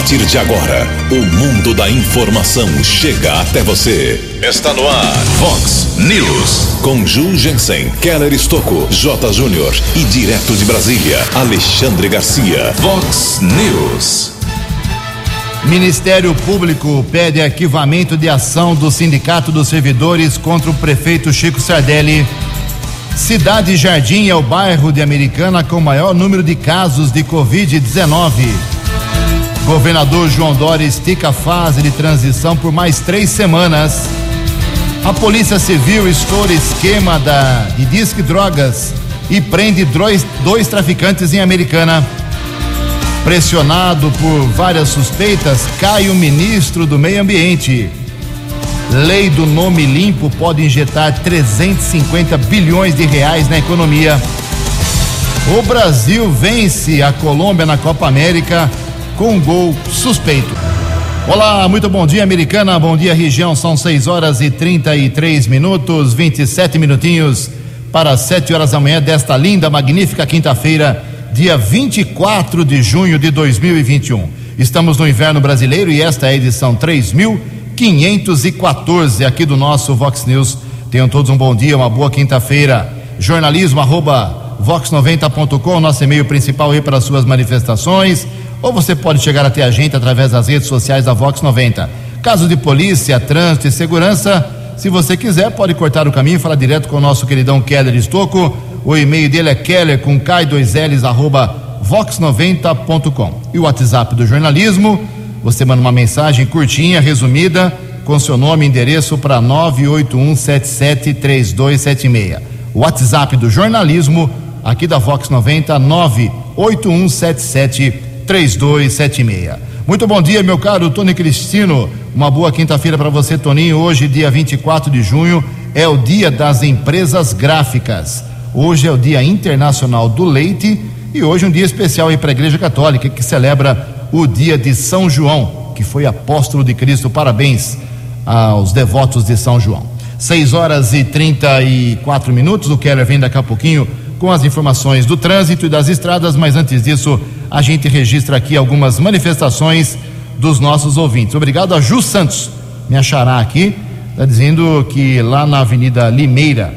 partir de agora, o mundo da informação chega até você. Está no ar, Fox News. Com Ju Jensen, Keller Estocco, J. Júnior e direto de Brasília, Alexandre Garcia. Fox News. Ministério Público pede arquivamento de ação do Sindicato dos Servidores contra o prefeito Chico Sardelli. Cidade Jardim é o bairro de Americana com maior número de casos de Covid-19. Governador João Dória estica a fase de transição por mais três semanas. A Polícia Civil estoura esquema da, de disque drogas e prende dois, dois traficantes em Americana. Pressionado por várias suspeitas, cai o ministro do Meio Ambiente. Lei do nome limpo pode injetar 350 bilhões de reais na economia. O Brasil vence a Colômbia na Copa América com gol suspeito. Olá, muito bom dia, americana. Bom dia, região. São 6 horas e 33 minutos, 27 minutinhos para 7 horas da manhã desta linda, magnífica quinta-feira, dia 24 de junho de 2021. Estamos no inverno brasileiro e esta é a edição 3000 514 aqui do nosso Vox News. Tenham todos um bom dia, uma boa quinta-feira. Jornalismo arroba vox90.com, nosso e-mail principal aí para as suas manifestações. Ou você pode chegar até a gente através das redes sociais da Vox 90. Caso de polícia, trânsito e segurança, se você quiser, pode cortar o caminho e falar direto com o nosso queridão Keller Estocco. O e-mail dele é keller com K2Ls arroba vox90.com. E o WhatsApp do jornalismo você manda uma mensagem curtinha, resumida, com seu nome e endereço para 981773276. WhatsApp do jornalismo, aqui da Vox 90, 981773276. Muito bom dia, meu caro Tony Cristino. Uma boa quinta-feira para você, Toninho. Hoje, dia 24 de junho, é o dia das empresas gráficas. Hoje é o Dia Internacional do Leite e hoje um dia especial aí para a Igreja Católica que celebra o dia de São João, que foi apóstolo de Cristo. Parabéns aos devotos de São João. 6 horas e 34 minutos. O Keller vem daqui a pouquinho com as informações do trânsito e das estradas, mas antes disso, a gente registra aqui algumas manifestações dos nossos ouvintes. Obrigado a Ju Santos, me achará aqui, está dizendo que lá na Avenida Limeira,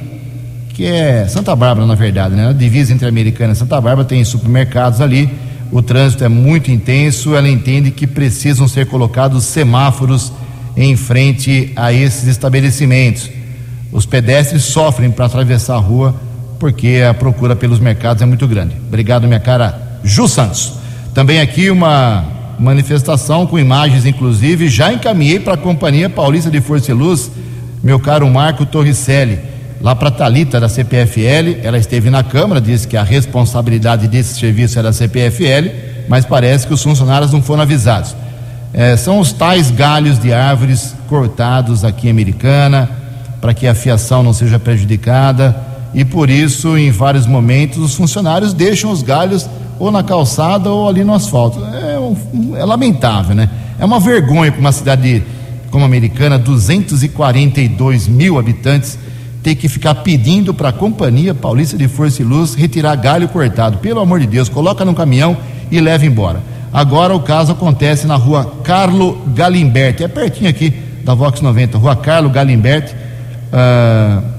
que é Santa Bárbara, na verdade, né? Na divisa entre Americana e Santa Bárbara, tem supermercados ali o trânsito é muito intenso, ela entende que precisam ser colocados semáforos em frente a esses estabelecimentos. Os pedestres sofrem para atravessar a rua porque a procura pelos mercados é muito grande. Obrigado, minha cara Ju Santos. Também aqui uma manifestação com imagens, inclusive, já encaminhei para a Companhia Paulista de Força e Luz, meu caro Marco Torricelli lá para Talita da CPFL, ela esteve na Câmara, disse que a responsabilidade desse serviço era da CPFL, mas parece que os funcionários não foram avisados. É, são os tais galhos de árvores cortados aqui em Americana, para que a fiação não seja prejudicada, e por isso, em vários momentos, os funcionários deixam os galhos ou na calçada ou ali no asfalto. É, é lamentável, né? É uma vergonha para uma cidade como a Americana, 242 mil habitantes, ter que ficar pedindo para a Companhia Paulista de Força e Luz retirar galho cortado. Pelo amor de Deus, coloca no caminhão e leva embora. Agora o caso acontece na rua Carlo Galimberti, é pertinho aqui da Vox 90, rua Carlo Galimberti. Uh,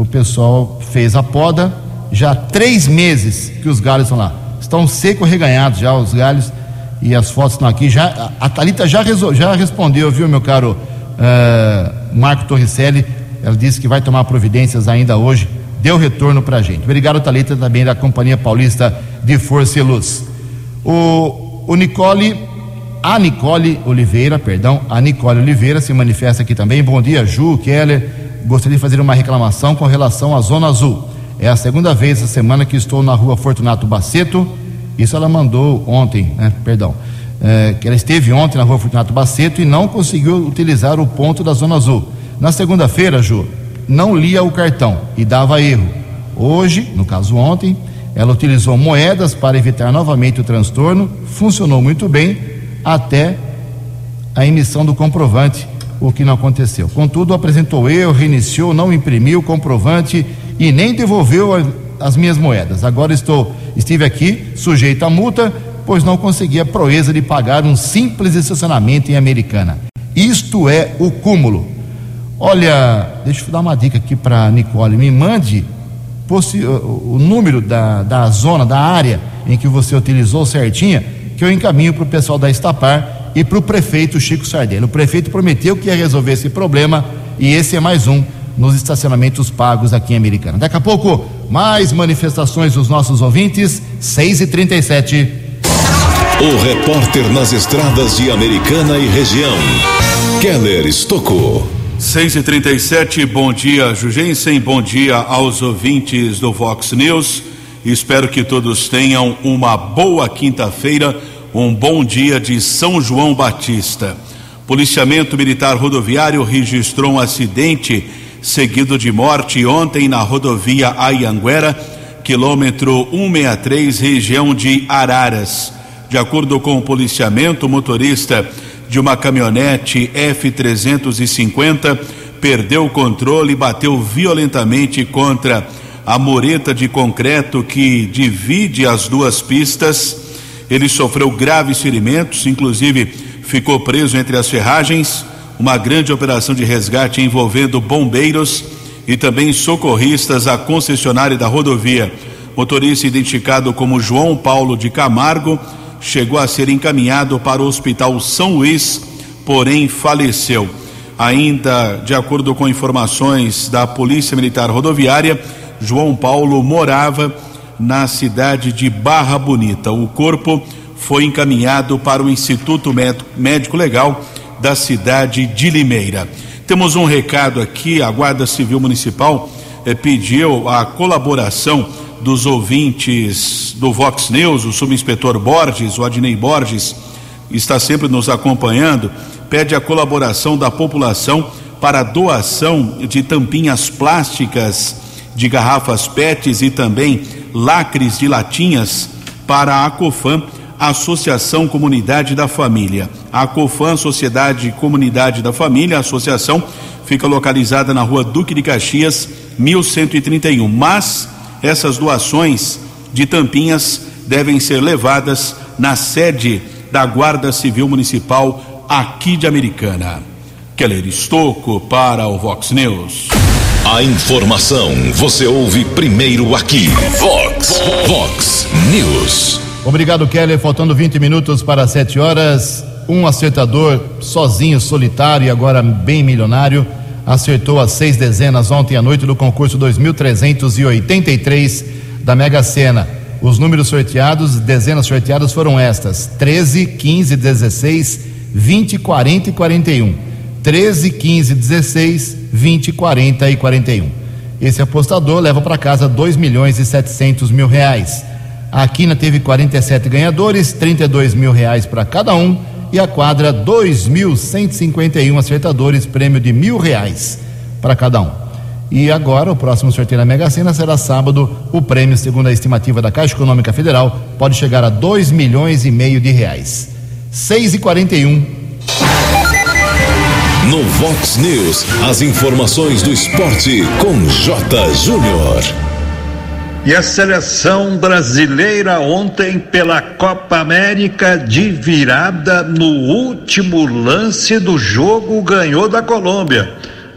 o pessoal fez a poda, já há três meses que os galhos estão lá. Estão seco reganhados já os galhos e as fotos estão aqui. Já, a Thalita já, já respondeu, viu, meu caro uh, Marco Torricelli? Ela disse que vai tomar providências ainda hoje. Deu retorno para a gente. Obrigado, Thalita, também da Companhia Paulista de Força e Luz. O, o Nicole, a Nicole Oliveira, perdão, a Nicole Oliveira se manifesta aqui também. Bom dia, Ju, Keller. Gostaria de fazer uma reclamação com relação à Zona Azul. É a segunda vez essa semana que estou na rua Fortunato Baceto. Isso ela mandou ontem, né? Perdão. É, que ela esteve ontem na rua Fortunato Baceto e não conseguiu utilizar o ponto da Zona Azul. Na segunda-feira, Ju, não lia o cartão e dava erro. Hoje, no caso ontem, ela utilizou moedas para evitar novamente o transtorno, funcionou muito bem até a emissão do comprovante, o que não aconteceu. Contudo, apresentou erro, reiniciou, não imprimiu o comprovante e nem devolveu as minhas moedas. Agora estou, estive aqui, sujeito à multa, pois não conseguia a proeza de pagar um simples estacionamento em Americana. Isto é o cúmulo. Olha, deixa eu dar uma dica aqui para Nicole. Me mande o número da, da zona, da área em que você utilizou certinha, que eu encaminho para o pessoal da Estapar e para o prefeito Chico Sardelli. O prefeito prometeu que ia resolver esse problema e esse é mais um nos estacionamentos pagos aqui em Americana. Daqui a pouco, mais manifestações dos nossos ouvintes, 6 e 37 O repórter nas estradas de Americana e região, Keller Estocou. 6 e 37 bom dia, Jugensen, bom dia aos ouvintes do Vox News. Espero que todos tenham uma boa quinta-feira, um bom dia de São João Batista. Policiamento Militar Rodoviário registrou um acidente seguido de morte ontem na rodovia Ayanguera, quilômetro 163, região de Araras. De acordo com o policiamento, o motorista de uma caminhonete F350 perdeu o controle e bateu violentamente contra a mureta de concreto que divide as duas pistas. Ele sofreu graves ferimentos, inclusive ficou preso entre as ferragens. Uma grande operação de resgate envolvendo bombeiros e também socorristas à concessionária da rodovia. Motorista identificado como João Paulo de Camargo chegou a ser encaminhado para o Hospital São Luís, porém faleceu. Ainda de acordo com informações da Polícia Militar Rodoviária, João Paulo morava na cidade de Barra Bonita. O corpo foi encaminhado para o Instituto Médico Legal da cidade de Limeira. Temos um recado aqui: a Guarda Civil Municipal eh, pediu a colaboração dos ouvintes do Vox News, o subinspetor Borges, o Adnei Borges, está sempre nos acompanhando, pede a colaboração da população para a doação de tampinhas plásticas de garrafas PETs e também lacres de latinhas para a COFAM, Associação Comunidade da Família. A COFAM, Sociedade Comunidade da Família, a associação fica localizada na rua Duque de Caxias, 1131, mas essas doações de tampinhas devem ser levadas na sede da Guarda Civil Municipal aqui de Americana. Keller Estocco para o Vox News. A informação você ouve primeiro aqui. Vox, Vox News. Obrigado, Keller. Faltando 20 minutos para 7 horas. Um acertador sozinho, solitário e agora bem milionário acertou as seis dezenas ontem à noite do concurso 2383 da Mega Sena. Os números sorteados, dezenas sorteadas foram estas: 13, 15, 16, 20, 40 e 41. 13, 15, 16, 20, 40 e 41. Esse apostador leva para casa 2 milhões e 700 mil reais. A Quina teve 47 ganhadores, 32 mil reais para cada um e a quadra 2.151 acertadores, prêmio de mil reais para cada um. E agora, o próximo sorteio da Mega Sena será sábado. O prêmio, segundo a estimativa da Caixa Econômica Federal, pode chegar a 2 milhões e meio de reais. 6 e 41 No Vox News, as informações do esporte com J. Júnior. E a seleção brasileira ontem pela Copa América de virada no último lance do jogo ganhou da Colômbia.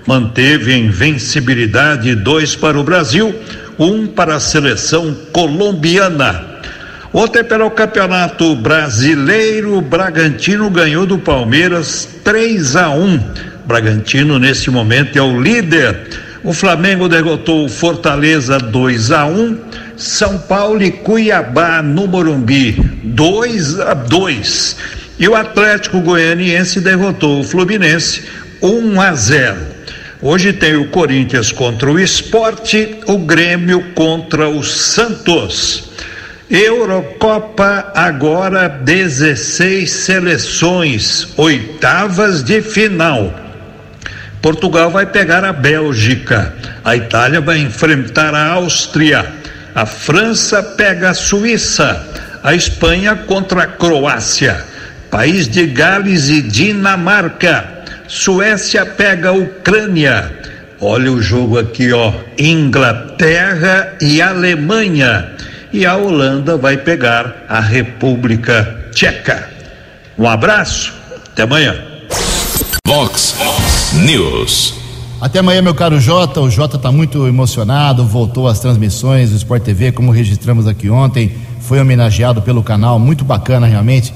Manteve a invencibilidade dois para o Brasil, um para a seleção colombiana. Ontem pelo Campeonato Brasileiro, Bragantino ganhou do Palmeiras 3 a 1. Bragantino nesse momento é o líder o Flamengo derrotou o Fortaleza 2 a 1. São Paulo e Cuiabá no Morumbi 2 a 2. E o Atlético Goianiense derrotou o Fluminense 1 a 0. Hoje tem o Corinthians contra o Esporte, o Grêmio contra o Santos. Eurocopa agora 16 seleções, oitavas de final. Portugal vai pegar a Bélgica, a Itália vai enfrentar a Áustria, a França pega a Suíça, a Espanha contra a Croácia, País de Gales e Dinamarca, Suécia pega a Ucrânia. Olha o jogo aqui, ó, Inglaterra e Alemanha. e a Holanda vai pegar a República Tcheca. Um abraço, até amanhã. Vox News. Até amanhã, meu caro Jota. O Jota está muito emocionado, voltou às transmissões do Sport TV, como registramos aqui ontem. Foi homenageado pelo canal, muito bacana realmente.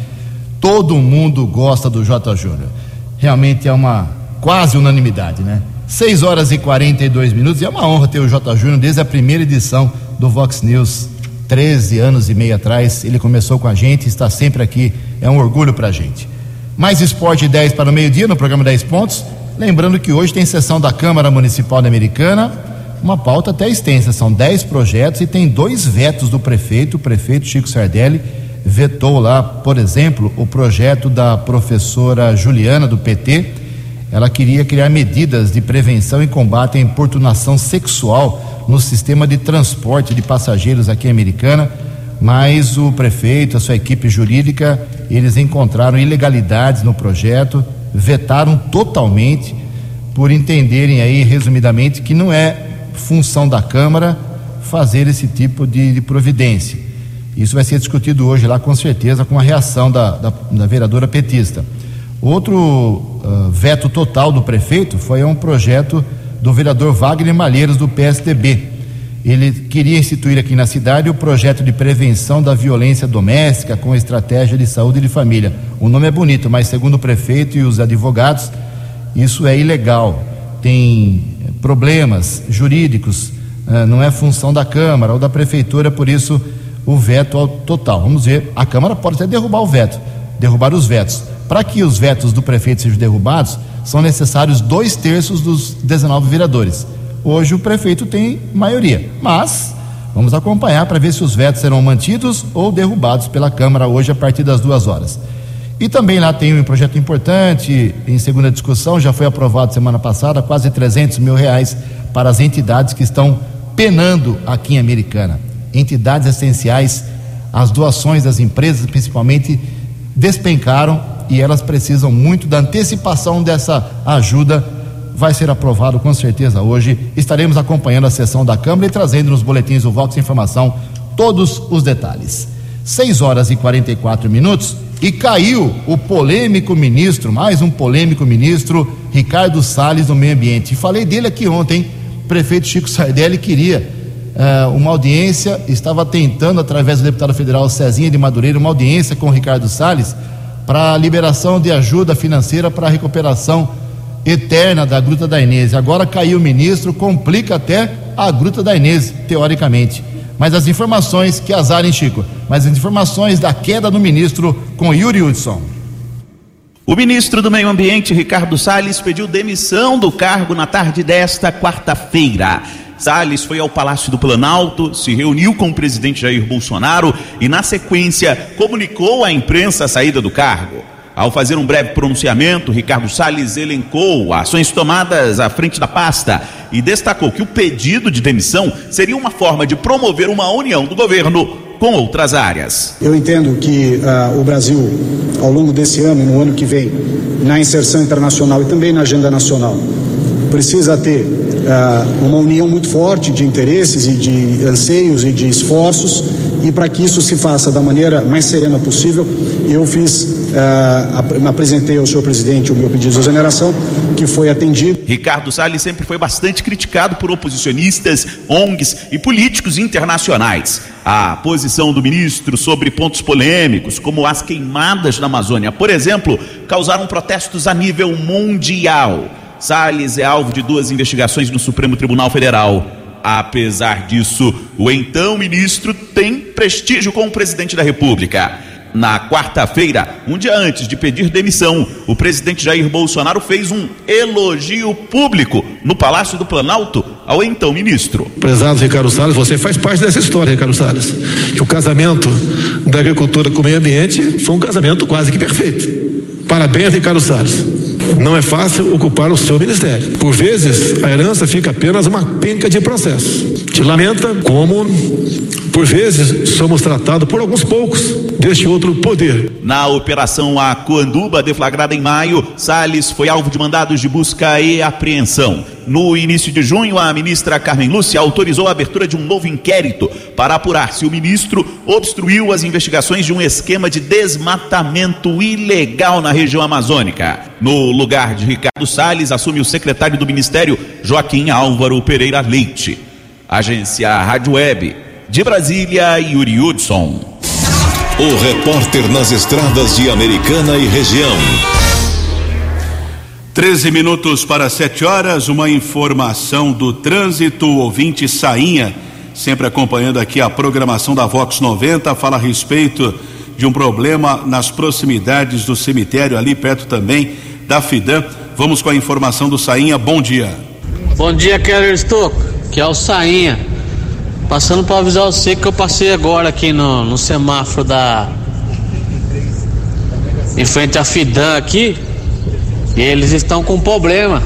Todo mundo gosta do Jota Júnior. Realmente é uma quase unanimidade, né? 6 horas e 42 minutos. E é uma honra ter o Jota Júnior desde a primeira edição do Vox News, 13 anos e meio atrás. Ele começou com a gente, está sempre aqui. É um orgulho para a gente. Mais esporte 10 para o meio-dia no programa 10 Pontos. Lembrando que hoje tem sessão da Câmara Municipal da Americana, uma pauta até extensa, são 10 projetos e tem dois vetos do prefeito, o prefeito Chico Sardelli vetou lá, por exemplo, o projeto da professora Juliana do PT. Ela queria criar medidas de prevenção e combate à importunação sexual no sistema de transporte de passageiros aqui em Americana, mas o prefeito, a sua equipe jurídica, eles encontraram ilegalidades no projeto, vetaram totalmente por entenderem aí, resumidamente, que não é função da Câmara fazer esse tipo de, de providência. Isso vai ser discutido hoje lá, com certeza, com a reação da, da, da vereadora petista. Outro uh, veto total do prefeito foi um projeto do vereador Wagner Malheiros, do PSDB. Ele queria instituir aqui na cidade o projeto de prevenção da violência doméstica com estratégia de saúde de família. O nome é bonito, mas segundo o prefeito e os advogados, isso é ilegal. Tem problemas jurídicos, uh, não é função da Câmara ou da Prefeitura, por isso o veto ao total. Vamos ver, a Câmara pode até derrubar o veto, derrubar os vetos. Para que os vetos do prefeito sejam derrubados, são necessários dois terços dos 19 vereadores. Hoje o prefeito tem maioria, mas vamos acompanhar para ver se os vetos serão mantidos ou derrubados pela Câmara hoje a partir das duas horas. E também lá tem um projeto importante, em segunda discussão, já foi aprovado semana passada, quase 300 mil reais para as entidades que estão penando aqui em Americana. Entidades essenciais, as doações das empresas, principalmente, despencaram e elas precisam muito da antecipação dessa ajuda vai ser aprovado com certeza hoje. Estaremos acompanhando a sessão da Câmara e trazendo nos boletins do Vox Informação todos os detalhes. 6 horas e 44 minutos e caiu o polêmico ministro, mais um polêmico ministro, Ricardo Salles do Meio Ambiente. Falei dele aqui ontem. Prefeito Chico Sardelli queria uh, uma audiência, estava tentando, através do deputado federal Cezinha de Madureira, uma audiência com Ricardo Salles para liberação de ajuda financeira para a recuperação eterna da Gruta da Inês. Agora caiu o ministro, complica até a Gruta da Inês, teoricamente. Mas as informações, que azarem, Chico, mas as informações da queda do ministro com Yuri Hudson. O ministro do Meio Ambiente, Ricardo Salles, pediu demissão do cargo na tarde desta quarta-feira. Salles foi ao Palácio do Planalto, se reuniu com o presidente Jair Bolsonaro e, na sequência, comunicou à imprensa a saída do cargo. Ao fazer um breve pronunciamento, Ricardo Salles elencou ações tomadas à frente da pasta e destacou que o pedido de demissão seria uma forma de promover uma união do governo com outras áreas. Eu entendo que uh, o Brasil, ao longo desse ano e no ano que vem, na inserção internacional e também na agenda nacional, precisa ter uh, uma união muito forte de interesses e de anseios e de esforços e para que isso se faça da maneira mais serena possível, eu fiz, uh, apresentei ao senhor presidente o meu pedido de exoneração, que foi atendido. Ricardo Salles sempre foi bastante criticado por oposicionistas, ONGs e políticos internacionais. A posição do ministro sobre pontos polêmicos, como as queimadas na Amazônia, por exemplo, causaram protestos a nível mundial. Salles é alvo de duas investigações no Supremo Tribunal Federal. Apesar disso, o então ministro tem prestígio com o presidente da República. Na quarta-feira, um dia antes de pedir demissão, o presidente Jair Bolsonaro fez um elogio público no Palácio do Planalto ao então ministro. Prezado Ricardo Salles, você faz parte dessa história, Ricardo Salles. Que o casamento da agricultura com o meio ambiente foi um casamento quase que perfeito. Parabéns, Ricardo Salles. Não é fácil ocupar o seu ministério. Por vezes, a herança fica apenas uma penca de processo. Te lamenta como Por vezes somos tratados por alguns poucos deste outro poder. Na operação Acuanduba, deflagrada em maio, Salles foi alvo de mandados de busca e apreensão. No início de junho, a ministra Carmen Lúcia autorizou a abertura de um novo inquérito para apurar se o ministro obstruiu as investigações de um esquema de desmatamento ilegal na região amazônica. No lugar de Ricardo Salles, assume o secretário do Ministério, Joaquim Álvaro Pereira Leite. Agência Rádio Web. De Brasília, Yuri Hudson. O repórter nas estradas de Americana e região. 13 minutos para 7 horas, uma informação do trânsito, ouvinte Sainha, sempre acompanhando aqui a programação da Vox 90, fala a respeito de um problema nas proximidades do cemitério, ali perto também da Fidã. Vamos com a informação do Sainha, bom dia. Bom dia, Keller Estouco, que é o Sainha. Passando para avisar você que eu passei agora aqui no, no semáforo da. Em frente à Fidan aqui. E eles estão com problema.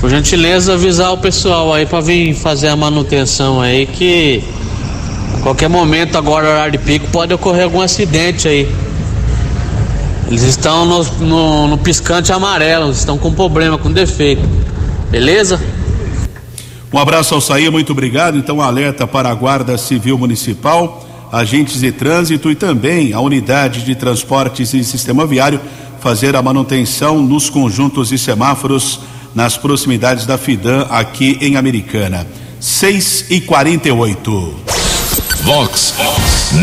Por gentileza, avisar o pessoal aí para vir fazer a manutenção aí que a qualquer momento agora horário de pico pode ocorrer algum acidente aí. Eles estão no, no, no piscante amarelo, estão com problema, com defeito. Beleza? Um abraço ao Saía, muito obrigado. Então, alerta para a Guarda Civil Municipal, agentes de trânsito e também a unidade de transportes e sistema viário fazer a manutenção nos conjuntos e semáforos nas proximidades da Fidan aqui em Americana. 6 e 48 Vox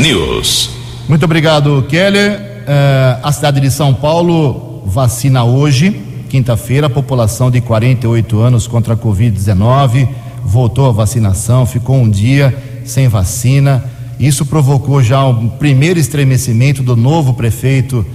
News. Muito obrigado, Keller. Uh, a cidade de São Paulo vacina hoje quinta-feira, a população de 48 anos contra a Covid-19 voltou à vacinação, ficou um dia sem vacina. Isso provocou já um primeiro estremecimento do novo prefeito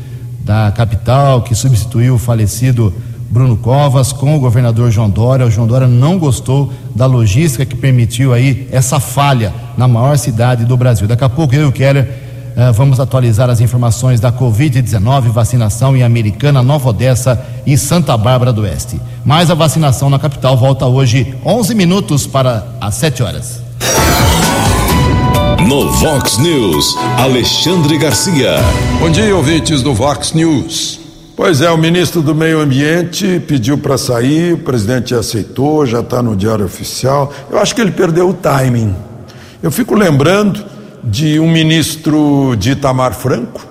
da capital, que substituiu o falecido Bruno Covas com o governador João Dória. O João Dória não gostou da logística que permitiu aí essa falha na maior cidade do Brasil. Daqui a pouco eu e o Keller Uh, vamos atualizar as informações da Covid-19, vacinação em Americana, Nova Odessa e Santa Bárbara do Oeste. Mas a vacinação na capital volta hoje, 11 minutos para as 7 horas. No Vox News, Alexandre Garcia. Bom dia, ouvintes do Vox News. Pois é, o ministro do Meio Ambiente pediu para sair, o presidente aceitou, já está no Diário Oficial. Eu acho que ele perdeu o timing. Eu fico lembrando de um ministro de Itamar Franco,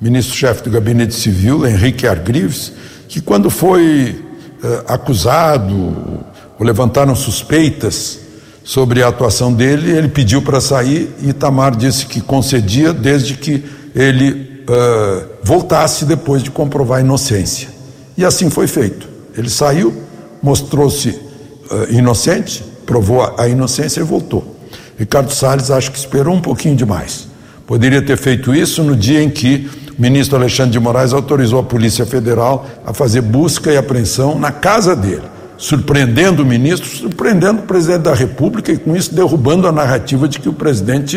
ministro-chefe do Gabinete Civil, Henrique Argrives, que quando foi eh, acusado ou levantaram suspeitas sobre a atuação dele, ele pediu para sair e Itamar disse que concedia desde que ele eh, voltasse depois de comprovar a inocência. E assim foi feito. Ele saiu, mostrou-se eh, inocente, provou a inocência e voltou. Ricardo Salles acho que esperou um pouquinho demais. Poderia ter feito isso no dia em que o ministro Alexandre de Moraes autorizou a Polícia Federal a fazer busca e apreensão na casa dele, surpreendendo o ministro, surpreendendo o presidente da República e com isso derrubando a narrativa de que o presidente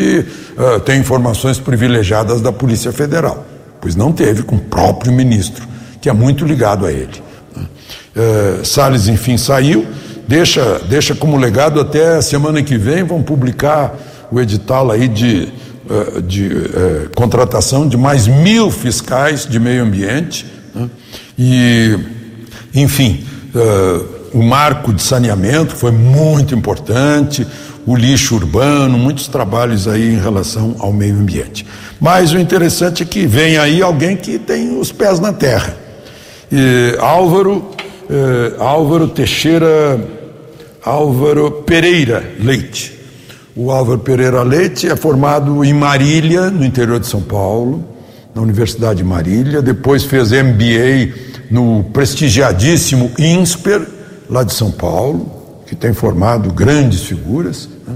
uh, tem informações privilegiadas da Polícia Federal. Pois não teve com o próprio ministro, que é muito ligado a ele. Uh, Salles, enfim, saiu deixa, deixa como legado até a semana que vem, vão publicar o edital aí de, eh, de uh, contratação de mais mil fiscais de meio ambiente. Né? E, enfim, uh, o marco de saneamento foi muito importante, o lixo urbano, muitos trabalhos aí em relação ao meio ambiente. Mas o interessante é que vem aí alguém que tem os pés na terra. E Álvaro, Álvaro Teixeira Álvaro Pereira Leite. O Álvaro Pereira Leite é formado em Marília, no interior de São Paulo, na Universidade de Marília, depois fez MBA no prestigiadíssimo INSPER, lá de São Paulo, que tem formado grandes figuras. Né?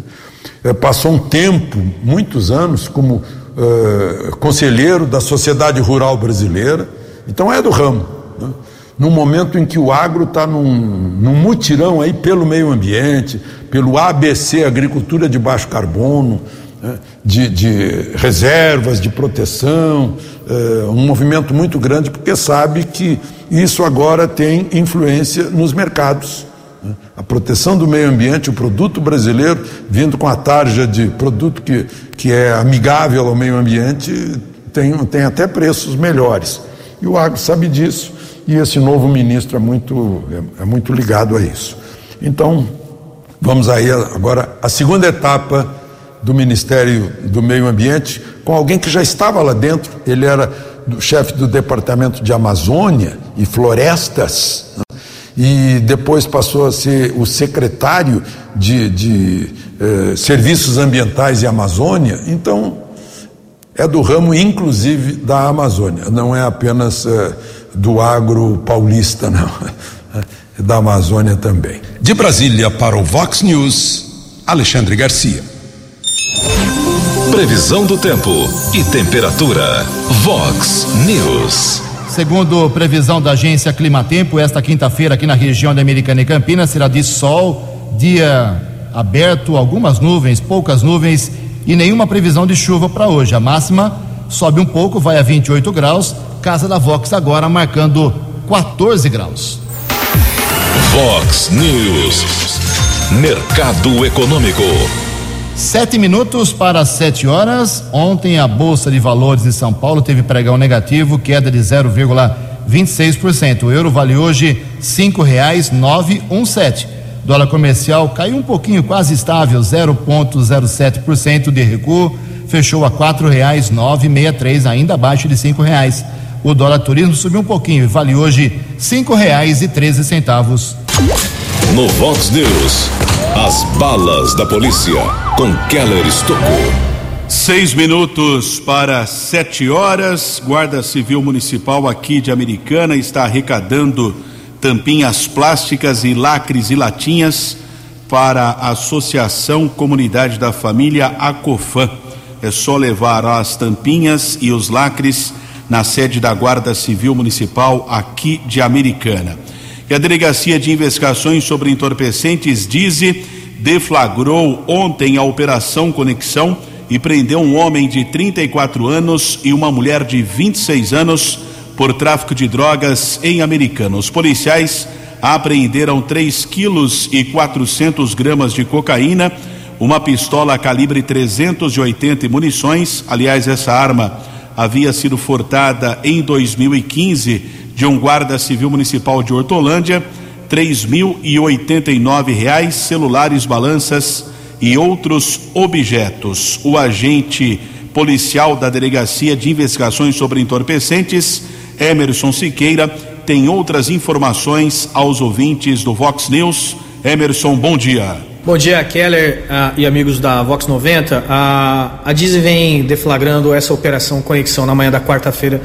É, passou um tempo, muitos anos, como uh, conselheiro da Sociedade Rural Brasileira, então é do ramo. Né? no momento em que o agro está num, num, mutirão aí pelo meio ambiente, pelo ABC, agricultura de baixo carbono, né, de, de, reservas, de proteção, é, um movimento muito grande, porque sabe que isso agora tem influência nos mercados. Né. a proteção do meio ambiente, o produto brasileiro, vindo com a tarja de produto que, que é amigável ao meio ambiente, tem, tem até preços melhores. E o agro sabe disso, e esse novo ministro é muito, é, é muito ligado a isso. Então, vamos aí agora a segunda etapa do Ministério do Meio Ambiente, com alguém que já estava lá dentro, ele era do chefe do Departamento de Amazônia e Florestas, né? e depois passou a ser o secretário de, de eh, Serviços Ambientais e Amazônia, então é do ramo inclusive da Amazônia, não é apenas eh, do agro paulista, não, é da Amazônia também. De Brasília para o Vox News, Alexandre Garcia. Previsão do tempo e temperatura. Vox News. Segundo previsão da agência Climatempo, esta quinta-feira aqui na região da Americana e Campinas será de sol, dia aberto, algumas nuvens, poucas nuvens e nenhuma previsão de chuva para hoje. A máxima sobe um pouco, vai a 28 graus. Casa da Vox agora marcando 14 graus. Vox News. Mercado Econômico. Sete minutos para sete horas. Ontem a Bolsa de Valores de São Paulo teve pregão negativo, queda de 0,26%. O euro vale hoje cinco reais nove um sete. Dólar comercial caiu um pouquinho, quase estável, 0,07% de recuo, fechou a quatro reais nove meia três, ainda abaixo de cinco reais. O dólar turismo subiu um pouquinho e vale hoje cinco reais e treze centavos. No Vox News, as balas da polícia com Keller Estocou. Seis minutos para sete horas. Guarda Civil Municipal aqui de Americana está arrecadando tampinhas plásticas e lacres e latinhas para a Associação Comunidade da Família Acofã. É só levar as tampinhas e os lacres na sede da Guarda Civil Municipal aqui de Americana. E a Delegacia de Investigações sobre Entorpecentes, DIZE, deflagrou ontem a Operação Conexão e prendeu um homem de 34 anos e uma mulher de 26 anos por tráfico de drogas em Americana. Os policiais apreenderam 3 quilos e 400 gramas de cocaína, uma pistola calibre 380 e munições. Aliás, essa arma havia sido furtada em 2015 de um guarda civil municipal de Hortolândia. Três mil e oitenta e nove reais, celulares, balanças e outros objetos. O agente policial da Delegacia de Investigações sobre Entorpecentes, Emerson Siqueira, tem outras informações aos ouvintes do Vox News. Emerson, bom dia. Bom dia, Keller uh, e amigos da Vox 90. Uh, a Dizzy vem deflagrando essa operação Conexão na manhã da quarta-feira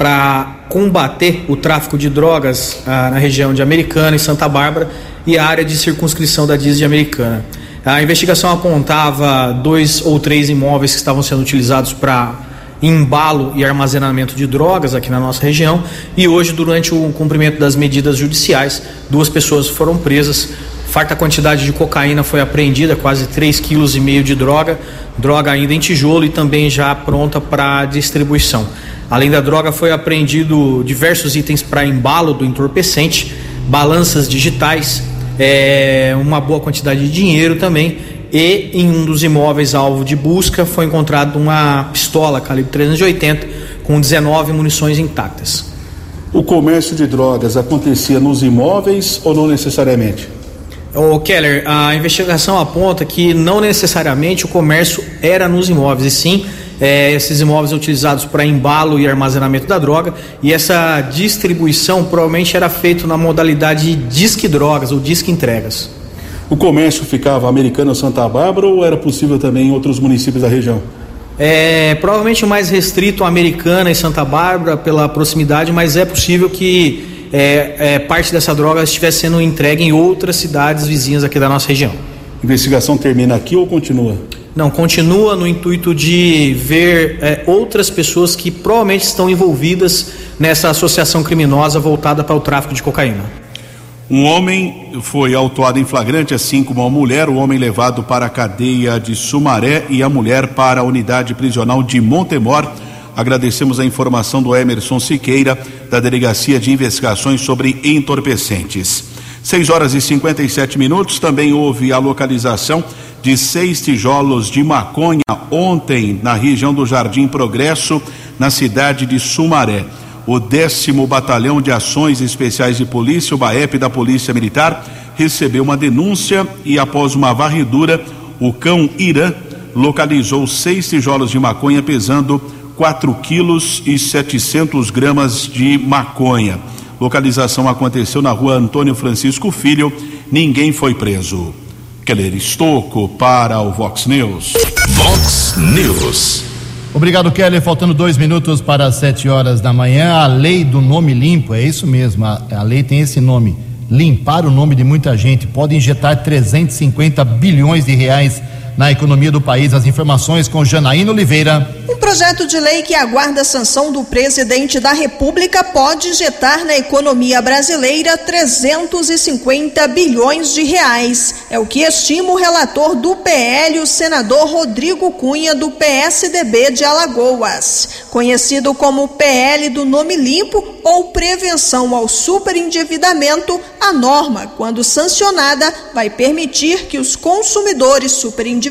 para combater o tráfico de drogas ah, na região de Americana e Santa Bárbara e a área de circunscrição da Dizzy Americana. A investigação apontava dois ou três imóveis que estavam sendo utilizados para embalo e armazenamento de drogas aqui na nossa região e hoje durante o cumprimento das medidas judiciais duas pessoas foram presas farta quantidade de cocaína foi apreendida quase 3,5 kg de droga droga ainda em tijolo e também já pronta para distribuição Além da droga, foi apreendido diversos itens para embalo do entorpecente, balanças digitais, é, uma boa quantidade de dinheiro também. E em um dos imóveis alvo de busca foi encontrado uma pistola calibre 380 com 19 munições intactas. O comércio de drogas acontecia nos imóveis ou não necessariamente? O Keller, a investigação aponta que não necessariamente o comércio era nos imóveis, e sim é, esses imóveis utilizados para embalo e armazenamento da droga e essa distribuição provavelmente era feito na modalidade de disque drogas ou disque entregas. O comércio ficava americano Santa Bárbara ou era possível também em outros municípios da região? É, provavelmente mais restrito a Americana e Santa Bárbara pela proximidade, mas é possível que é, é, parte dessa droga estivesse sendo entregue em outras cidades vizinhas aqui da nossa região. Investigação termina aqui ou continua? Não, continua no intuito de ver é, outras pessoas que provavelmente estão envolvidas nessa associação criminosa voltada para o tráfico de cocaína. Um homem foi autuado em flagrante, assim como uma mulher. O homem levado para a cadeia de Sumaré e a mulher para a unidade prisional de Montemor. Agradecemos a informação do Emerson Siqueira, da Delegacia de Investigações sobre Entorpecentes. 6 horas e 57 minutos. Também houve a localização de seis tijolos de maconha ontem na região do Jardim Progresso, na cidade de Sumaré. O décimo Batalhão de Ações Especiais de Polícia, o BAEP da Polícia Militar, recebeu uma denúncia e, após uma varredura, o cão Irã localizou seis tijolos de maconha pesando 4 quilos e 700 gramas de maconha. Localização aconteceu na rua Antônio Francisco Filho. Ninguém foi preso. Keller Estocco para o Vox News. Vox News. Obrigado, Keller. Faltando dois minutos para as sete horas da manhã. A lei do nome limpo, é isso mesmo. A, a lei tem esse nome. Limpar o nome de muita gente. Pode injetar 350 bilhões de reais na economia do país. As informações com Janaína Oliveira. Um projeto de lei que aguarda a sanção do presidente da República pode injetar na economia brasileira 350 bilhões de reais. É o que estima o relator do PL, o senador Rodrigo Cunha, do PSDB de Alagoas. Conhecido como PL do Nome Limpo ou Prevenção ao Superendividamento, a norma, quando sancionada, vai permitir que os consumidores superendividados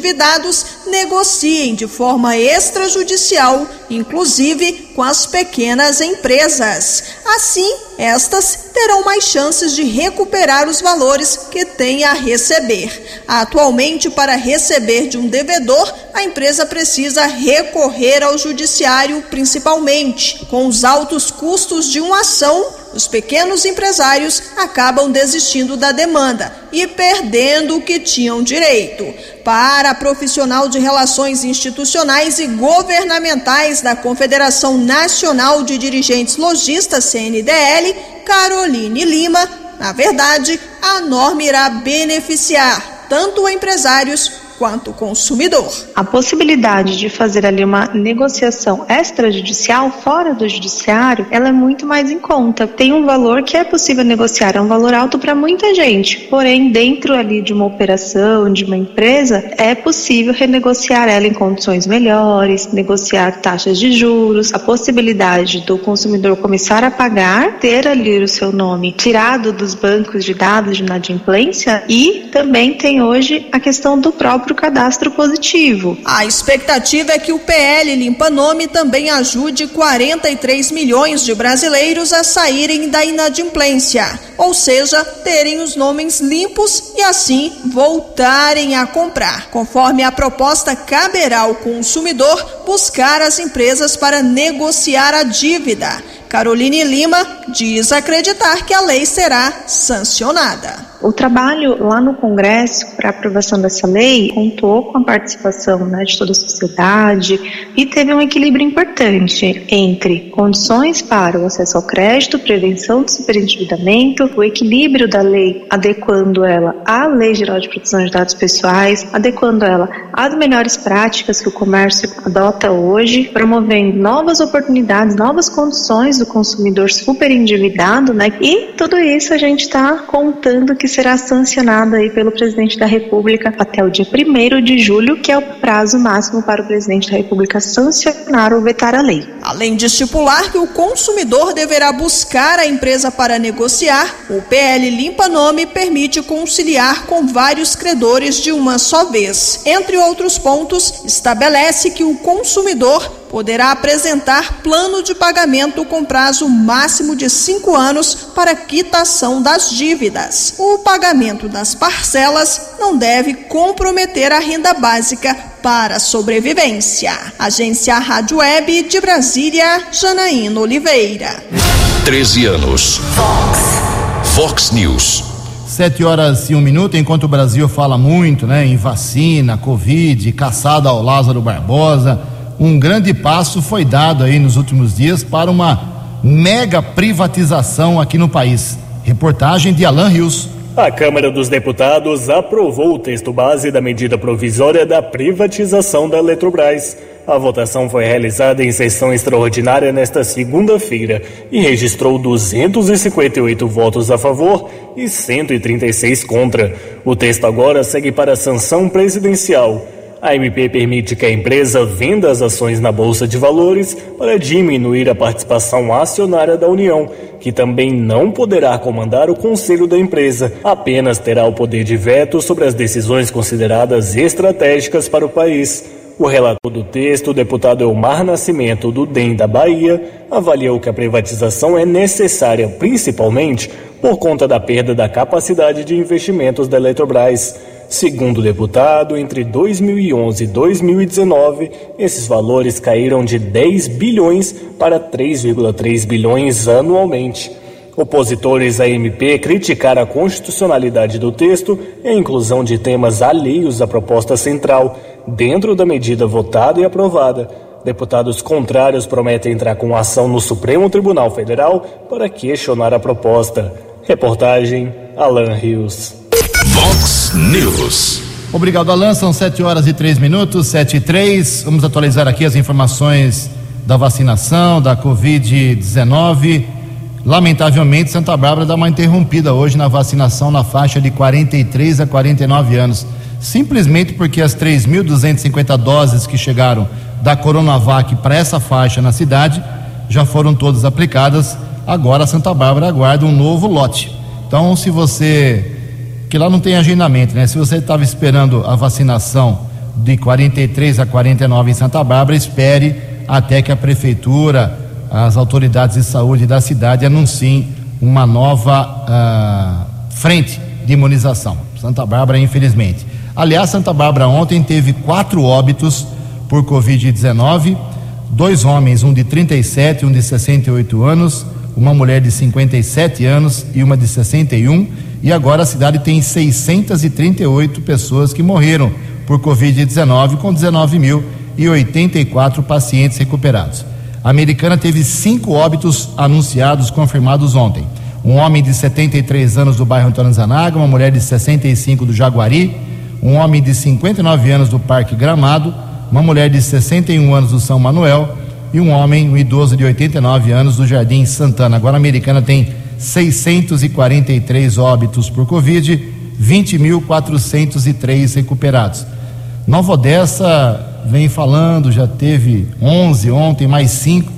negociem de forma extrajudicial, inclusive com as pequenas empresas. Assim, estas terão mais chances de recuperar os valores que têm a receber. Atualmente, para receber de um devedor, a empresa precisa recorrer ao judiciário, principalmente. Com os altos custos de uma ação, os pequenos empresários acabam desistindo da demanda e perdendo o que tinham direito. Para a profissional de Relações Institucionais e Governamentais da Confederação Nacional de Dirigentes Logistas, CNDL, Caroline Lima, na verdade, a norma irá beneficiar tanto empresários quanto consumidor. A possibilidade de fazer ali uma negociação extrajudicial fora do judiciário, ela é muito mais em conta. Tem um valor que é possível negociar, é um valor alto para muita gente. Porém, dentro ali de uma operação, de uma empresa, é possível renegociar ela em condições melhores, negociar taxas de juros, a possibilidade do consumidor começar a pagar, ter ali o seu nome tirado dos bancos de dados de inadimplência e também tem hoje a questão do próprio cadastro positivo. A expectativa é que o PL Limpa Nome também ajude 43 milhões de brasileiros a saírem da inadimplência, ou seja, terem os nomes limpos e assim voltarem a comprar. Conforme a proposta, caberá ao consumidor buscar as empresas para negociar a dívida. Caroline Lima diz acreditar que a lei será sancionada. O trabalho lá no Congresso para aprovação dessa lei contou com a participação né, de toda a sociedade e teve um equilíbrio importante entre condições para o acesso ao crédito, prevenção do superendividamento, o equilíbrio da lei adequando ela à Lei Geral de Proteção de Dados Pessoais, adequando ela às melhores práticas que o comércio adota hoje, promovendo novas oportunidades, novas condições do consumidor superendividado, né? E tudo isso a gente está contando que será sancionada aí pelo presidente da República até o dia 1 de julho, que é o prazo máximo para o presidente da República sancionar ou vetar a lei. Além de estipular que o consumidor deverá buscar a empresa para negociar, o PL Limpa Nome permite conciliar com vários credores de uma só vez. Entre outros pontos, estabelece que o consumidor poderá apresentar plano de pagamento com prazo máximo de cinco anos para quitação das dívidas. O pagamento das parcelas não deve comprometer a renda básica para a sobrevivência. Agência Rádio Web de Brasília, Janaína Oliveira. 13 anos. Fox. Fox News. Sete horas e um minuto, enquanto o Brasil fala muito né, em vacina, Covid, caçada ao Lázaro Barbosa um grande passo foi dado aí nos últimos dias para uma mega privatização aqui no país. Reportagem de Alan Rios. A Câmara dos Deputados aprovou o texto base da medida provisória da privatização da Eletrobras. A votação foi realizada em sessão extraordinária nesta segunda-feira e registrou 258 votos a favor e 136 contra. O texto agora segue para a sanção presidencial. A MP permite que a empresa venda as ações na Bolsa de Valores para diminuir a participação acionária da União, que também não poderá comandar o conselho da empresa, apenas terá o poder de veto sobre as decisões consideradas estratégicas para o país. O relator do texto, o deputado Elmar Nascimento, do DEM da Bahia, avaliou que a privatização é necessária principalmente por conta da perda da capacidade de investimentos da Eletrobras. Segundo o deputado, entre 2011 e 2019, esses valores caíram de 10 bilhões para 3,3 bilhões anualmente. Opositores à MP criticaram a constitucionalidade do texto e a inclusão de temas alheios à proposta central, dentro da medida votada e aprovada. Deputados contrários prometem entrar com ação no Supremo Tribunal Federal para questionar a proposta. Reportagem Alan Rios. Vox News. Obrigado, Alan. São 7 horas e 3 minutos, 7 e 3. Vamos atualizar aqui as informações da vacinação, da Covid-19. Lamentavelmente, Santa Bárbara dá uma interrompida hoje na vacinação na faixa de 43 a 49 anos. Simplesmente porque as 3.250 doses que chegaram da Coronavac para essa faixa na cidade já foram todas aplicadas. Agora, Santa Bárbara aguarda um novo lote. Então, se você que lá não tem agendamento, né? Se você estava esperando a vacinação de 43 a 49 em Santa Bárbara, espere até que a prefeitura, as autoridades de saúde da cidade anunciem uma nova uh, frente de imunização. Santa Bárbara, infelizmente. Aliás, Santa Bárbara ontem teve quatro óbitos por Covid-19, dois homens, um de 37 e um de 68 anos, uma mulher de 57 anos e uma de 61 e agora a cidade tem 638 pessoas que morreram por Covid-19, com 19.084 pacientes recuperados. A americana teve cinco óbitos anunciados, confirmados ontem. Um homem de 73 anos do bairro Antônio Zanaga, uma mulher de 65 do Jaguari, um homem de 59 anos do Parque Gramado, uma mulher de 61 anos do São Manuel e um homem, um idoso de 89 anos do Jardim Santana. Agora a americana tem 643 óbitos por Covid, 20.403 recuperados. Nova Odessa vem falando, já teve 11 ontem, mais 5,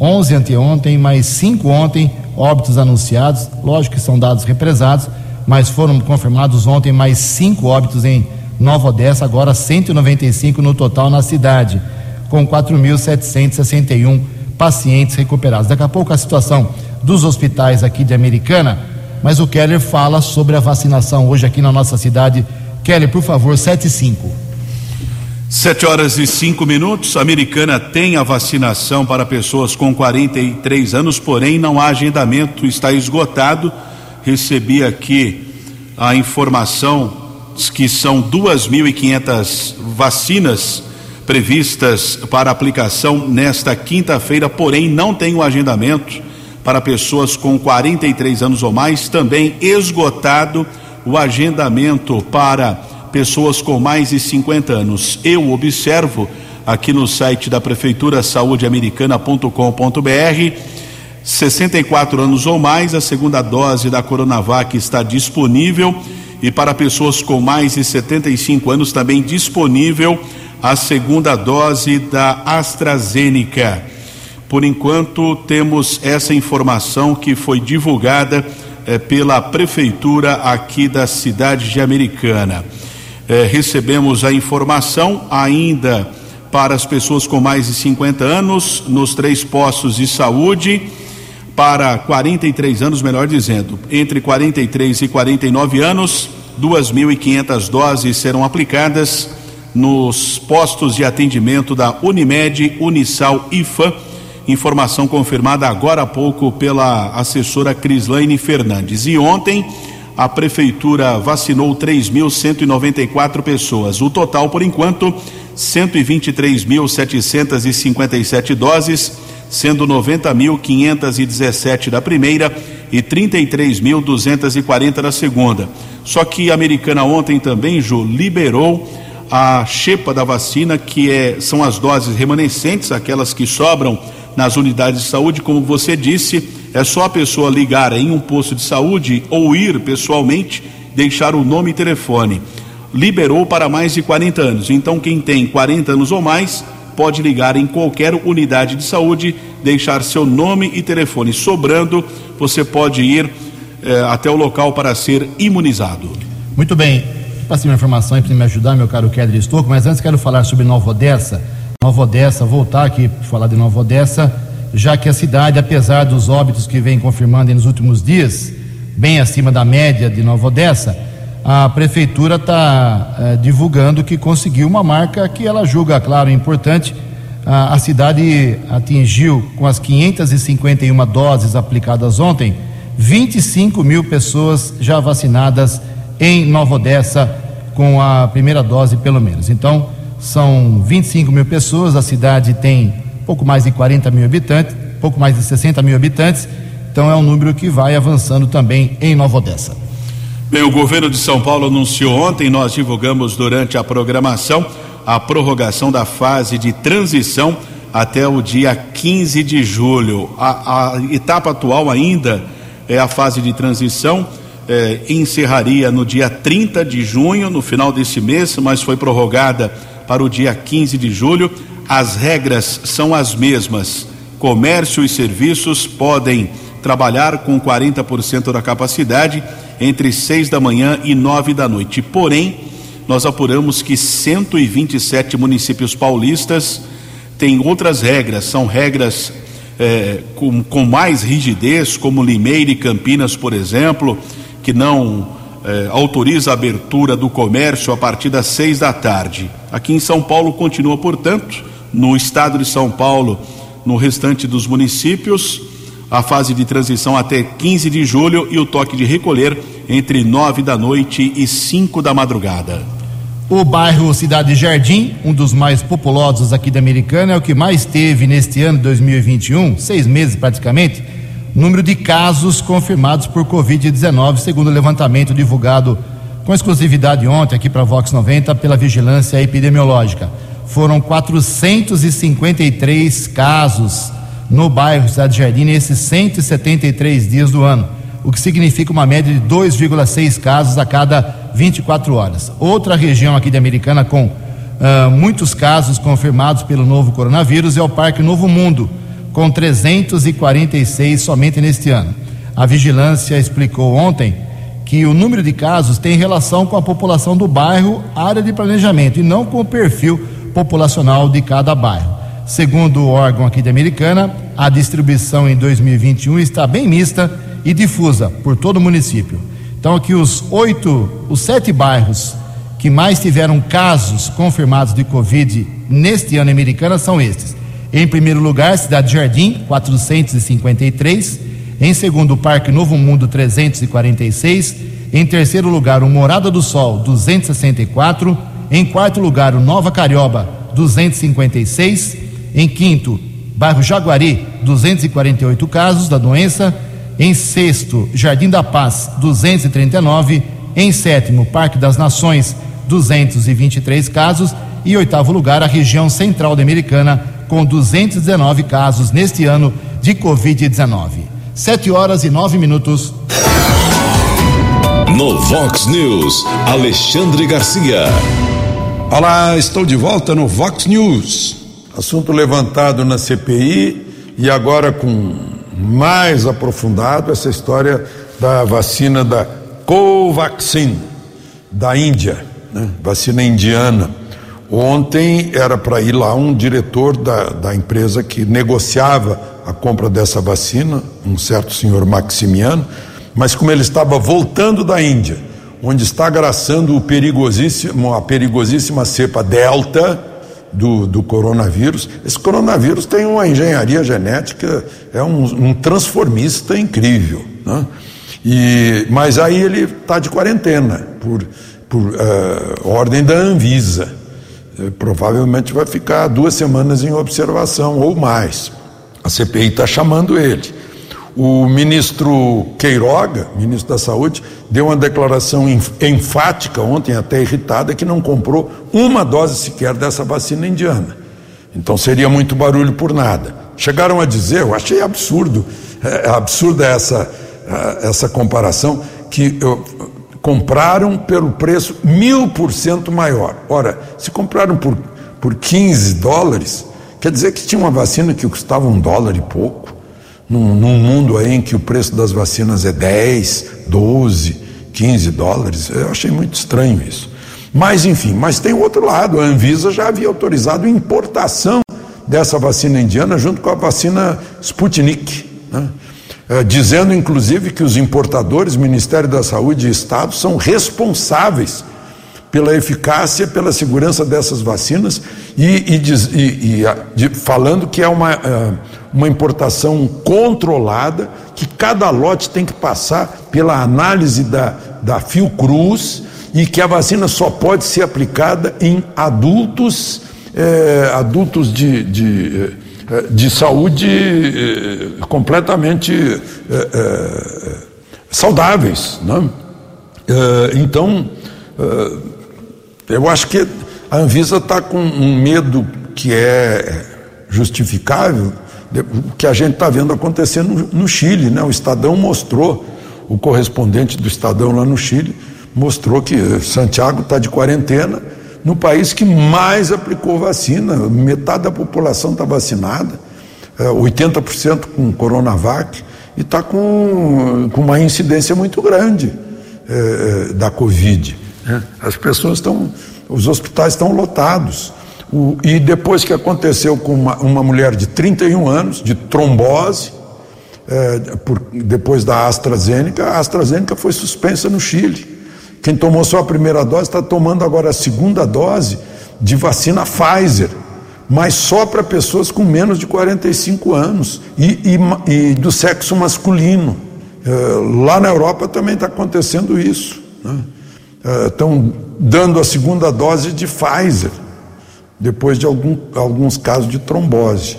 11 anteontem, mais 5 ontem, óbitos anunciados. Lógico que são dados represados, mas foram confirmados ontem mais 5 óbitos em Nova Odessa, agora 195 no total na cidade, com 4.761 pacientes recuperados. Daqui a pouco a situação dos hospitais aqui de Americana, mas o Keller fala sobre a vacinação hoje aqui na nossa cidade. Keller, por favor, 7 e 5. 7 horas e 5 minutos. A Americana tem a vacinação para pessoas com 43 anos, porém não há agendamento, está esgotado. Recebi aqui a informação que são 2.500 vacinas previstas para aplicação nesta quinta-feira, porém não tem o agendamento para pessoas com 43 anos ou mais, também esgotado o agendamento para pessoas com mais de 50 anos. Eu observo aqui no site da Prefeitura saudeamericana.com.br 64 anos ou mais, a segunda dose da Coronavac está disponível e para pessoas com mais de 75 anos também disponível a segunda dose da AstraZeneca. Por enquanto, temos essa informação que foi divulgada eh, pela prefeitura aqui da cidade de Americana. Eh, recebemos a informação ainda para as pessoas com mais de 50 anos nos três postos de saúde para 43 anos, melhor dizendo, entre 43 e 49 anos, 2.500 doses serão aplicadas nos postos de atendimento da Unimed, Unisal e FAM Informação confirmada agora há pouco pela assessora Crislaine Fernandes. E ontem a prefeitura vacinou 3.194 pessoas. O total, por enquanto, 123.757 doses, sendo 90.517 da primeira e 33.240 da segunda. Só que a americana ontem também, Ju, liberou a chepa da vacina, que é, são as doses remanescentes, aquelas que sobram nas unidades de saúde, como você disse, é só a pessoa ligar em um posto de saúde ou ir pessoalmente, deixar o nome e telefone. liberou para mais de 40 anos. Então, quem tem 40 anos ou mais pode ligar em qualquer unidade de saúde, deixar seu nome e telefone. Sobrando, você pode ir eh, até o local para ser imunizado. Muito bem. Passei uma informação aí para me ajudar, meu caro Kedri Estouco, mas antes quero falar sobre Nova Odessa. Nova Odessa, voltar aqui para falar de Nova Odessa, já que a cidade, apesar dos óbitos que vem confirmando nos últimos dias, bem acima da média de Nova Odessa, a prefeitura está eh, divulgando que conseguiu uma marca que ela julga, claro, importante. A cidade atingiu, com as 551 doses aplicadas ontem, 25 mil pessoas já vacinadas em Nova Odessa com a primeira dose, pelo menos. Então, são 25 mil pessoas, a cidade tem pouco mais de 40 mil habitantes, pouco mais de 60 mil habitantes, então é um número que vai avançando também em Nova Odessa. Bem, o governo de São Paulo anunciou ontem, nós divulgamos durante a programação, a prorrogação da fase de transição até o dia 15 de julho. A, a etapa atual ainda é a fase de transição, é, encerraria no dia 30 de junho, no final desse mês, mas foi prorrogada para o dia 15 de julho. As regras são as mesmas. Comércio e serviços podem trabalhar com 40% da capacidade entre 6 da manhã e 9 da noite. Porém, nós apuramos que 127 municípios paulistas têm outras regras, são regras é, com, com, mais rigidez, como Limeira e Campinas, por exemplo, que não é, autoriza a abertura do comércio a partir das seis da tarde. Aqui em São Paulo continua, portanto, no estado de São Paulo, no restante dos municípios, a fase de transição até 15 de julho e o toque de recolher entre 9 da noite e 5 da madrugada. O bairro Cidade Jardim, um dos mais populosos aqui da Americana, é o que mais teve neste ano de 2021, seis meses praticamente, número de casos confirmados por Covid-19, segundo o levantamento divulgado com exclusividade ontem aqui para a Vox 90 pela Vigilância Epidemiológica. Foram 453 casos no bairro Cidade Jardim nesses 173 dias do ano, o que significa uma média de 2,6 casos a cada 24 horas. Outra região aqui de Americana com uh, muitos casos confirmados pelo novo coronavírus é o Parque Novo Mundo, com 346 somente neste ano. A vigilância explicou ontem que o número de casos tem relação com a população do bairro, área de planejamento, e não com o perfil populacional de cada bairro. Segundo o órgão aqui de Americana, a distribuição em 2021 está bem mista e difusa por todo o município. Então, aqui os oito, os sete bairros que mais tiveram casos confirmados de Covid neste ano em Americana são estes. Em primeiro lugar, Cidade Jardim, 453. Em segundo, Parque Novo Mundo, 346. Em terceiro lugar, o Morada do Sol, 264. Em quarto lugar, o Nova Carioba, 256. Em quinto, bairro Jaguari, 248 casos da doença. Em sexto, Jardim da Paz, 239. Em sétimo, Parque das Nações, 223 casos. E oitavo lugar, a região central da Americana, com 219 casos neste ano de Covid-19. Sete horas e nove minutos. No Vox News, Alexandre Garcia. Olá, estou de volta no Vox News. Assunto levantado na CPI e agora com mais aprofundado essa história da vacina da Covaxin da Índia, né? vacina indiana. Ontem era para ir lá um diretor da, da empresa que negociava a compra dessa vacina, um certo senhor Maximiano, mas como ele estava voltando da Índia, onde está agraçando o perigosíssimo, a perigosíssima cepa Delta do, do coronavírus, esse coronavírus tem uma engenharia genética, é um, um transformista incrível. Né? E, mas aí ele está de quarentena, por, por uh, ordem da Anvisa. Uh, provavelmente vai ficar duas semanas em observação ou mais. A CPI está chamando ele. O ministro Queiroga, ministro da Saúde, deu uma declaração enfática ontem, até irritada, que não comprou uma dose sequer dessa vacina indiana. Então seria muito barulho por nada. Chegaram a dizer, eu achei absurdo, é, absurda essa, essa comparação, que, compraram pelo preço mil por cento maior. Ora, se compraram por, por 15 dólares, quer dizer que tinha uma vacina que custava um dólar e pouco, num, num mundo aí em que o preço das vacinas é 10, 12, 15 dólares. Eu achei muito estranho isso. Mas, enfim, mas tem o outro lado, a Anvisa já havia autorizado importação dessa vacina indiana junto com a vacina Sputnik. Né? É, dizendo inclusive que os importadores, Ministério da Saúde e Estado, são responsáveis pela eficácia, pela segurança dessas vacinas e, e, e, e falando que é uma, é, uma importação controlada, que cada lote tem que passar pela análise da, da Fiocruz e que a vacina só pode ser aplicada em adultos, é, adultos de, de de saúde é, completamente é, saudáveis. Né? Então, eu acho que a Anvisa está com um medo que é justificável, o que a gente está vendo acontecer no, no Chile. Né? O Estadão mostrou, o correspondente do Estadão lá no Chile, mostrou que Santiago está de quarentena no país que mais aplicou vacina, metade da população está vacinada, 80% é, com Coronavac, e está com, com uma incidência muito grande é, da Covid. Né? As pessoas estão, os hospitais estão lotados. O, e depois que aconteceu com uma, uma mulher de 31 anos, de trombose, é, por, depois da AstraZeneca, a AstraZeneca foi suspensa no Chile. Quem tomou só a primeira dose está tomando agora a segunda dose de vacina Pfizer, mas só para pessoas com menos de 45 anos e, e, e do sexo masculino. É, lá na Europa também está acontecendo isso. Né? estão dando a segunda dose de Pfizer, depois de algum, alguns casos de trombose.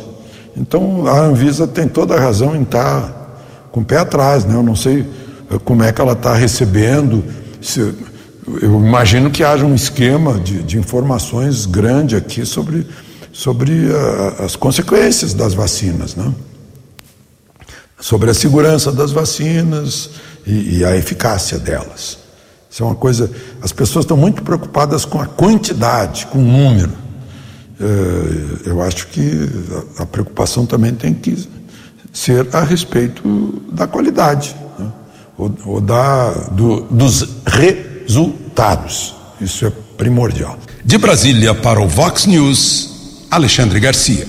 Então a Anvisa tem toda a razão em estar tá com o pé atrás, né? Eu não sei como é que ela está recebendo se, eu imagino que haja um esquema de, de informações grande aqui sobre, sobre a, as consequências das vacinas, né? sobre a segurança das vacinas e, e, a eficácia delas. Isso é uma coisa. As pessoas estão muito preocupadas com a quantidade, com o número. É, eu acho que a preocupação também tem que ser a respeito da qualidade ou, ou da, do, dos resultados. Isso é primordial. De Brasília para o Vox News, Alexandre Garcia.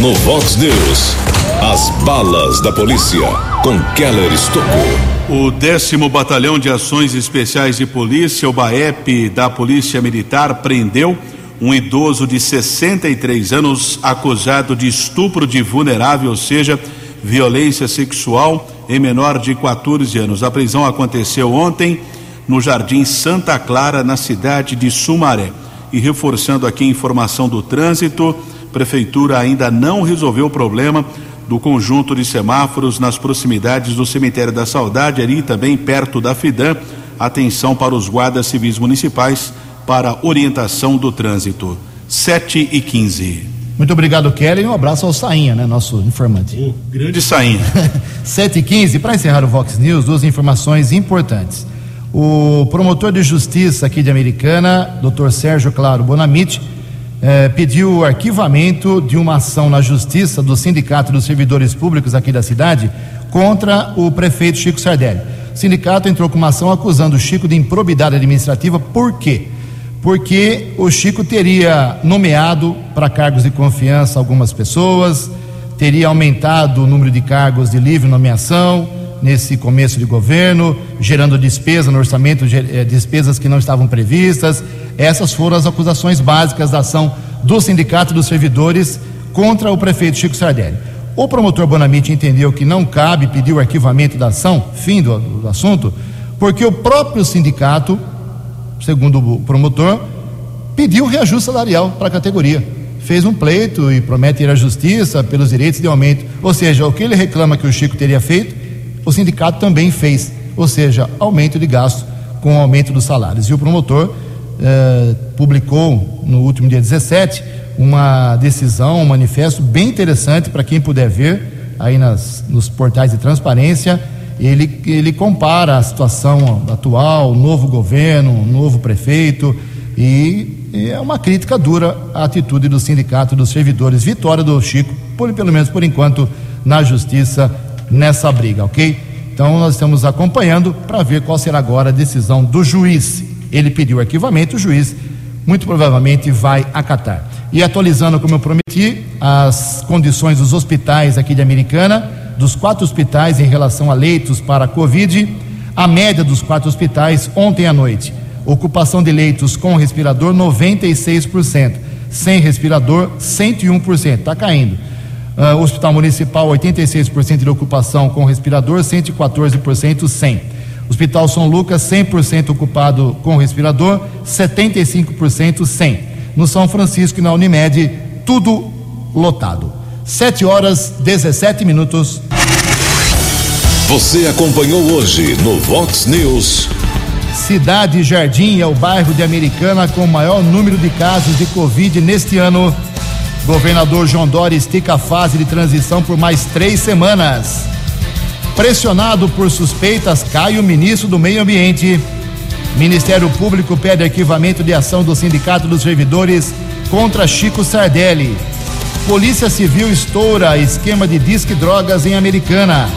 No Vox News, as balas da polícia com Keller Estocou. O décimo Batalhão de Ações Especiais de Polícia, o BAEP da Polícia Militar, prendeu um idoso de 63 anos acusado de estupro de vulnerável, ou seja, violência sexual em menor de 14 anos. A prisão aconteceu ontem no Jardim Santa Clara, na cidade de Sumaré. E reforçando aqui a informação do trânsito, prefeitura ainda não resolveu o problema do conjunto de semáforos nas proximidades do Cemitério da Saudade, ali também perto da Fidã. Atenção para os guardas civis municipais para orientação do trânsito. 7 e 15. Muito obrigado, Kelly, e um abraço ao Sainha, né, nosso informante. O grande Sainha. 7 e 15 para encerrar o Vox News, duas informações importantes. O promotor de justiça aqui de Americana, Dr. Sérgio Claro Bonamite, eh, pediu o arquivamento de uma ação na justiça do Sindicato dos Servidores Públicos aqui da cidade contra o prefeito Chico Sardelli. O sindicato entrou com uma ação acusando o Chico de improbidade administrativa, por quê? Porque o Chico teria nomeado para cargos de confiança algumas pessoas, teria aumentado o número de cargos de livre nomeação nesse começo de governo, gerando despesa no orçamento, eh, despesas que não estavam previstas. Essas foram as acusações básicas da ação do Sindicato dos Servidores contra o prefeito Chico Sardelli. O promotor Bonamite entendeu que não cabe pedir o arquivamento da ação, fim do, do assunto, porque o próprio sindicato segundo o promotor, pediu reajuste salarial para a categoria. Fez um pleito e promete ir à justiça pelos direitos de aumento. Ou seja, o que ele reclama que o Chico teria feito, o sindicato também fez. Ou seja, aumento de gasto com aumento dos salários. E o promotor eh, publicou no último dia 17 uma decisão, um manifesto bem interessante para quem puder ver aí nas, nos portais de transparência ele, ele compara a situação atual, novo governo, novo prefeito, e, e é uma crítica dura à atitude do sindicato dos servidores. Vitória do Chico, por, pelo menos por enquanto, na justiça nessa briga, ok? Então nós estamos acompanhando para ver qual será agora a decisão do juiz. Ele pediu arquivamento, o juiz muito provavelmente vai acatar. E atualizando, como eu prometi, as condições dos hospitais aqui de Americana, dos quatro hospitais em relação a leitos para a Covid, a média dos quatro hospitais ontem à noite. Ocupação de leitos com respirador 96%, sem respirador 101%, está caindo. Uh, Hospital Municipal 86% de ocupação com respirador, 114% sem. Hospital São Lucas 100% ocupado com respirador, 75% sem. No São Francisco e na Unimed, tudo lotado. 7 horas 17 minutos. Você acompanhou hoje no Vox News. Cidade Jardim é o bairro de Americana com o maior número de casos de Covid neste ano. Governador João Dória estica a fase de transição por mais três semanas. Pressionado por suspeitas, cai o ministro do Meio Ambiente. Ministério Público pede arquivamento de ação do Sindicato dos Servidores contra Chico Sardelli. Polícia Civil estoura esquema de disque drogas em Americana.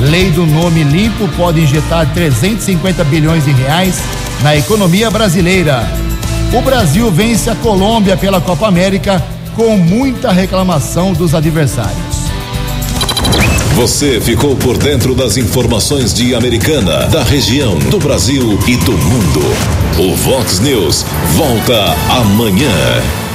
Lei do nome limpo pode injetar 350 bilhões de reais na economia brasileira. O Brasil vence a Colômbia pela Copa América com muita reclamação dos adversários. Você ficou por dentro das informações de Americana, da região, do Brasil e do mundo. O Vox News volta amanhã.